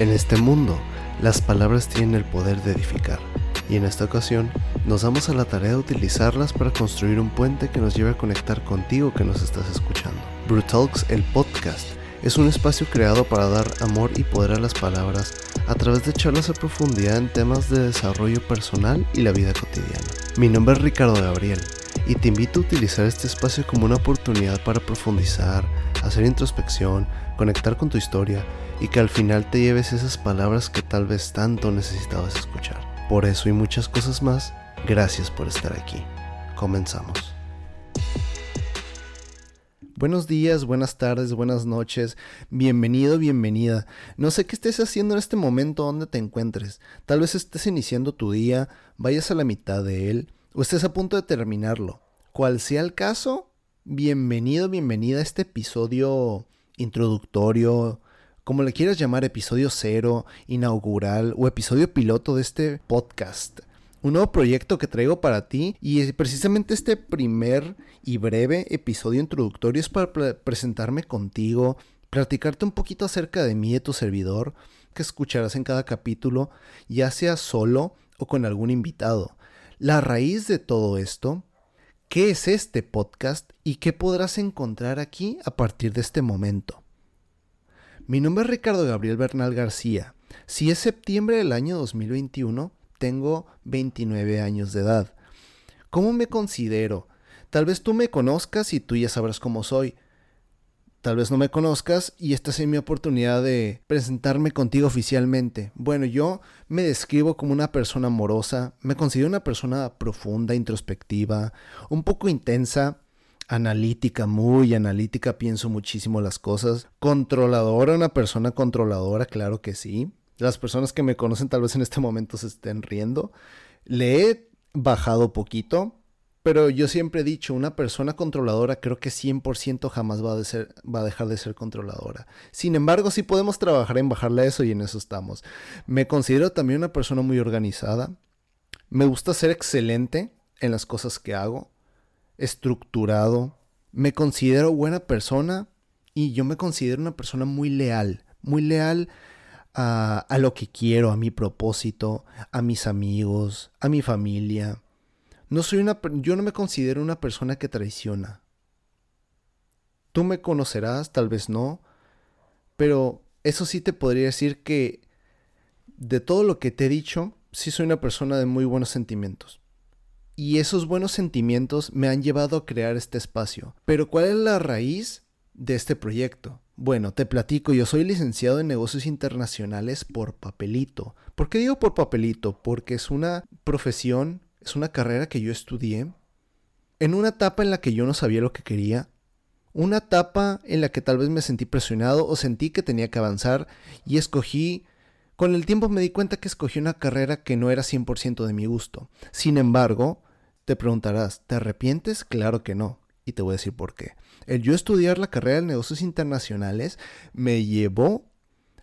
En este mundo, las palabras tienen el poder de edificar, y en esta ocasión nos damos a la tarea de utilizarlas para construir un puente que nos lleve a conectar contigo que nos estás escuchando. Brutalks, el podcast, es un espacio creado para dar amor y poder a las palabras a través de charlas a profundidad en temas de desarrollo personal y la vida cotidiana. Mi nombre es Ricardo Gabriel y te invito a utilizar este espacio como una oportunidad para profundizar, hacer introspección, conectar con tu historia y que al final te lleves esas palabras que tal vez tanto necesitabas escuchar. Por eso y muchas cosas más, gracias por estar aquí. Comenzamos. Buenos días, buenas tardes, buenas noches, bienvenido, bienvenida. No sé qué estés haciendo en este momento donde te encuentres. Tal vez estés iniciando tu día, vayas a la mitad de él o estés a punto de terminarlo. Cual sea el caso, bienvenido, bienvenida a este episodio introductorio, como le quieras llamar, episodio cero, inaugural o episodio piloto de este podcast. Un nuevo proyecto que traigo para ti y precisamente este primer y breve episodio introductorio es para presentarme contigo, platicarte un poquito acerca de mí y de tu servidor, que escucharás en cada capítulo, ya sea solo o con algún invitado. La raíz de todo esto, qué es este podcast y qué podrás encontrar aquí a partir de este momento. Mi nombre es Ricardo Gabriel Bernal García. Si es septiembre del año 2021, tengo 29 años de edad. ¿Cómo me considero? Tal vez tú me conozcas y tú ya sabrás cómo soy. Tal vez no me conozcas y esta es mi oportunidad de presentarme contigo oficialmente. Bueno, yo me describo como una persona amorosa, me considero una persona profunda, introspectiva, un poco intensa, analítica, muy analítica, pienso muchísimo las cosas. Controladora, una persona controladora, claro que sí. Las personas que me conocen tal vez en este momento se estén riendo. Le he bajado poquito, pero yo siempre he dicho, una persona controladora creo que 100% jamás va a, ser, va a dejar de ser controladora. Sin embargo, sí podemos trabajar en bajarle a eso y en eso estamos. Me considero también una persona muy organizada. Me gusta ser excelente en las cosas que hago estructurado, me considero buena persona y yo me considero una persona muy leal, muy leal a, lo que quiero, a mi propósito, a mis amigos, a mi familia. No soy una, yo no me considero una persona que traiciona. Tú me conocerás, tal vez no, pero eso sí te podría decir que de todo lo que te he dicho, sí soy una persona de muy buenos sentimientos. Y esos buenos sentimientos me han llevado a crear este espacio. Pero ¿cuál es la raíz de este proyecto? Bueno, te platico, yo soy licenciado en negocios internacionales por papelito. ¿Por qué digo por papelito? Porque es una profesión, es una carrera que yo estudié en una etapa en la que yo no sabía lo que quería, una etapa en la que tal vez me sentí presionado o sentí que tenía que avanzar y escogí con el tiempo me di cuenta que escogí una carrera que no era 100% de mi gusto. Sin embargo, te preguntarás, ¿te arrepientes? Claro que no. Y te voy a decir por qué. El yo estudiar la carrera de negocios internacionales me llevó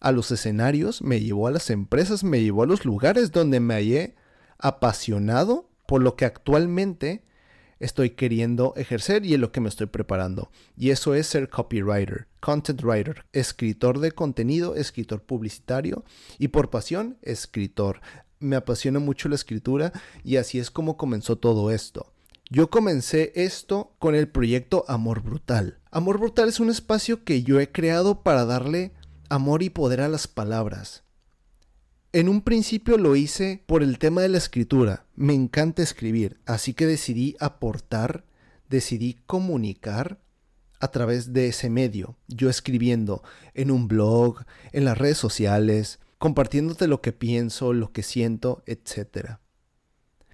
a los escenarios, me llevó a las empresas, me llevó a los lugares donde me hallé apasionado por lo que actualmente estoy queriendo ejercer y en lo que me estoy preparando. Y eso es ser copywriter, content writer, escritor de contenido, escritor publicitario y por pasión, escritor. Me apasiona mucho la escritura y así es como comenzó todo esto. Yo comencé esto con el proyecto Amor Brutal. Amor Brutal es un espacio que yo he creado para darle amor y poder a las palabras. En un principio lo hice por el tema de la escritura. Me encanta escribir, así que decidí aportar, decidí comunicar a través de ese medio. Yo escribiendo en un blog, en las redes sociales, compartiéndote lo que pienso, lo que siento, etc.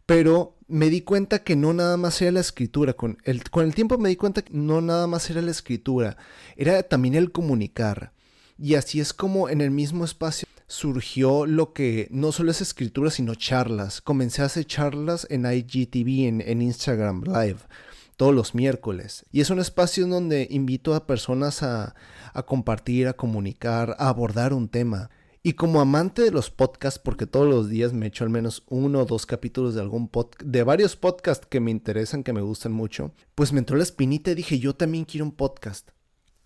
Pero me di cuenta que no nada más era la escritura. Con el, con el tiempo me di cuenta que no nada más era la escritura, era también el comunicar. Y así es como en el mismo espacio surgió lo que no solo es escritura, sino charlas. Comencé a hacer charlas en IGTV, en, en Instagram Live, todos los miércoles. Y es un espacio donde invito a personas a, a compartir, a comunicar, a abordar un tema. Y como amante de los podcasts, porque todos los días me echo al menos uno o dos capítulos de algún podcast, de varios podcasts que me interesan, que me gustan mucho, pues me entró la espinita y dije, yo también quiero un podcast.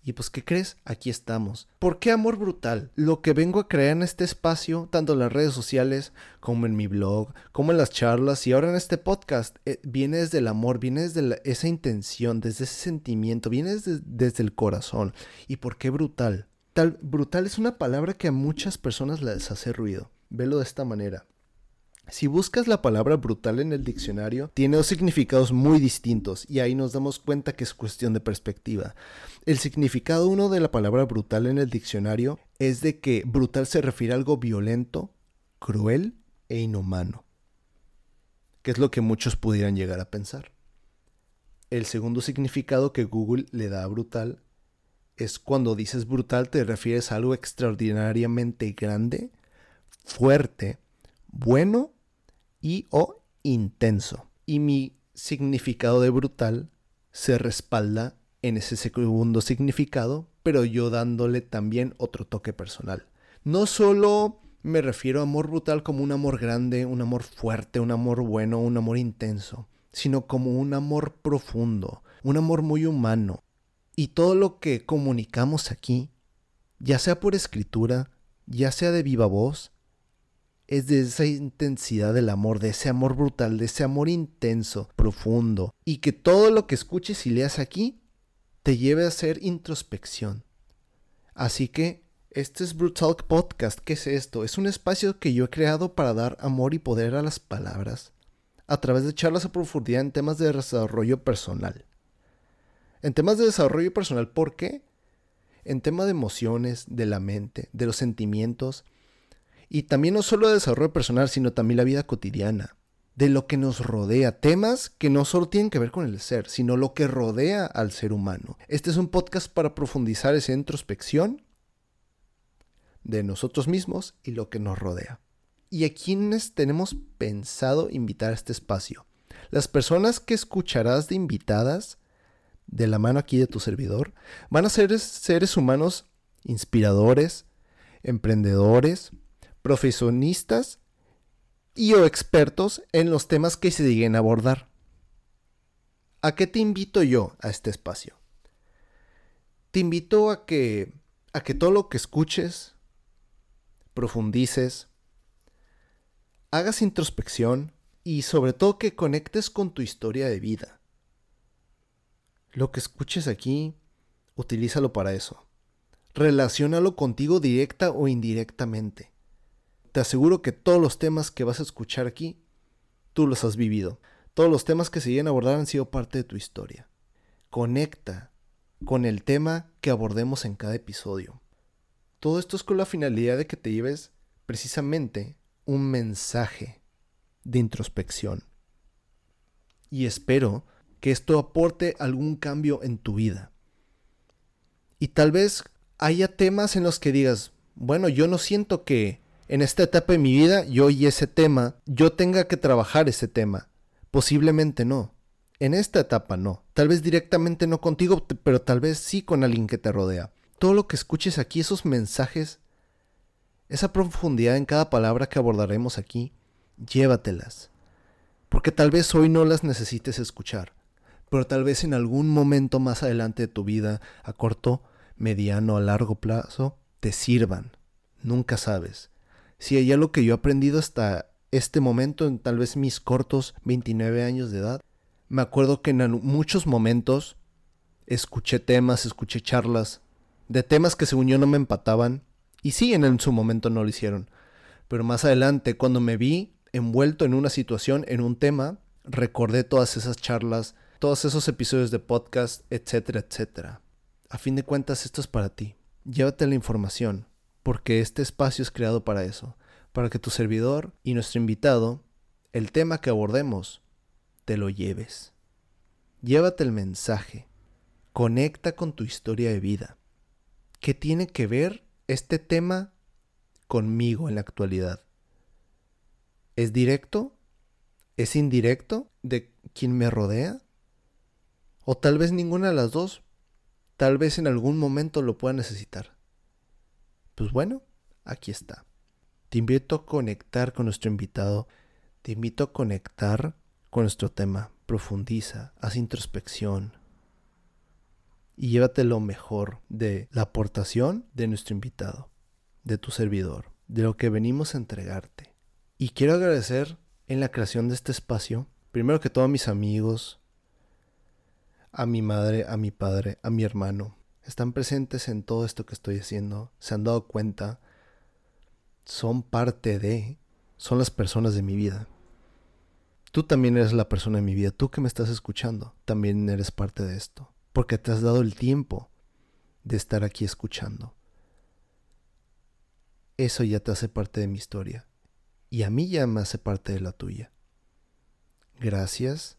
Y pues, ¿qué crees? Aquí estamos. ¿Por qué amor brutal? Lo que vengo a crear en este espacio, tanto en las redes sociales como en mi blog, como en las charlas y ahora en este podcast, eh, viene desde el amor, viene desde esa intención, desde ese sentimiento, viene desde, desde el corazón. ¿Y por qué brutal? Tal, brutal es una palabra que a muchas personas les hace ruido. Velo de esta manera. Si buscas la palabra brutal en el diccionario, tiene dos significados muy distintos y ahí nos damos cuenta que es cuestión de perspectiva. El significado uno de la palabra brutal en el diccionario es de que brutal se refiere a algo violento, cruel e inhumano, que es lo que muchos pudieran llegar a pensar. El segundo significado que Google le da a brutal es cuando dices brutal te refieres a algo extraordinariamente grande, fuerte, bueno y o intenso. Y mi significado de brutal se respalda en ese segundo significado, pero yo dándole también otro toque personal. No solo me refiero a amor brutal como un amor grande, un amor fuerte, un amor bueno, un amor intenso, sino como un amor profundo, un amor muy humano. Y todo lo que comunicamos aquí, ya sea por escritura, ya sea de viva voz, es de esa intensidad del amor, de ese amor brutal, de ese amor intenso, profundo, y que todo lo que escuches y leas aquí te lleve a hacer introspección. Así que este es Brutal Podcast. ¿Qué es esto? Es un espacio que yo he creado para dar amor y poder a las palabras, a través de charlas a profundidad en temas de desarrollo personal. En temas de desarrollo personal, ¿por qué? En tema de emociones, de la mente, de los sentimientos, y también no solo de desarrollo personal, sino también la vida cotidiana, de lo que nos rodea, temas que no solo tienen que ver con el ser, sino lo que rodea al ser humano. Este es un podcast para profundizar esa introspección de nosotros mismos y lo que nos rodea. ¿Y a quienes tenemos pensado invitar a este espacio? Las personas que escucharás de invitadas de la mano aquí de tu servidor van a ser seres humanos inspiradores, emprendedores, profesionistas y o expertos en los temas que se lleguen a abordar. ¿A qué te invito yo a este espacio? Te invito a que a que todo lo que escuches profundices, hagas introspección y sobre todo que conectes con tu historia de vida. Lo que escuches aquí, utilízalo para eso. Relaciónalo contigo directa o indirectamente. Te aseguro que todos los temas que vas a escuchar aquí, tú los has vivido. Todos los temas que se llegan a abordar han sido parte de tu historia. Conecta con el tema que abordemos en cada episodio. Todo esto es con la finalidad de que te lleves precisamente un mensaje de introspección. Y espero que esto aporte algún cambio en tu vida. Y tal vez haya temas en los que digas, bueno, yo no siento que en esta etapa de mi vida, yo y ese tema, yo tenga que trabajar ese tema. Posiblemente no. En esta etapa no. Tal vez directamente no contigo, pero tal vez sí con alguien que te rodea. Todo lo que escuches aquí, esos mensajes, esa profundidad en cada palabra que abordaremos aquí, llévatelas. Porque tal vez hoy no las necesites escuchar, pero tal vez en algún momento más adelante de tu vida, a corto, mediano, a largo plazo, te sirvan. Nunca sabes si hay algo que yo he aprendido hasta este momento, en tal vez mis cortos 29 años de edad, me acuerdo que en muchos momentos escuché temas, escuché charlas de temas que según yo no me empataban, y sí, en, su momento no lo hicieron. Pero más adelante, cuando me vi envuelto en una situación, en un tema, recordé todas esas charlas, todos esos episodios de podcast, etcétera, etcétera. A fin de cuentas, esto es para ti. Llévate la información, porque este espacio es creado para eso, para que tu servidor y nuestro invitado, el tema que abordemos, te lo lleves. Llévate el mensaje, conecta con tu historia de vida. ¿Qué tiene que ver este tema conmigo en la actualidad? ¿Es directo? ¿Es indirecto de quien me rodea? O tal vez ninguna de las dos. Tal vez en algún momento lo pueda necesitar. Pues bueno, aquí está. Te invito a conectar con nuestro invitado. Te invito a conectar con nuestro tema. Profundiza, haz introspección. y llévate lo mejor de la aportación de nuestro invitado, de tu servidor, de lo que venimos a entregarte. Y quiero agradecer en la creación de este espacio, primero que todo a mis amigos, a mi madre, a mi padre, a mi hermano. Están presentes en todo esto que estoy haciendo, se han dado cuenta, son parte de, son las personas de mi vida. Tú también eres la persona de mi vida, tú que me estás escuchando, también eres parte de esto, porque te has dado el tiempo de estar aquí escuchando. Eso ya te hace parte de mi historia y a mí ya me hace parte de la tuya. Gracias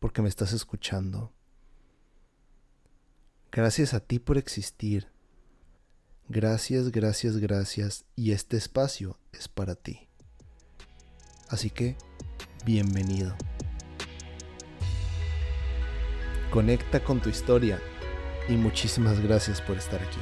porque me estás escuchando. Gracias a ti por existir. Gracias, gracias, gracias. Y este espacio es para ti. Así que, bienvenido. Conecta con tu historia y muchísimas gracias por estar aquí.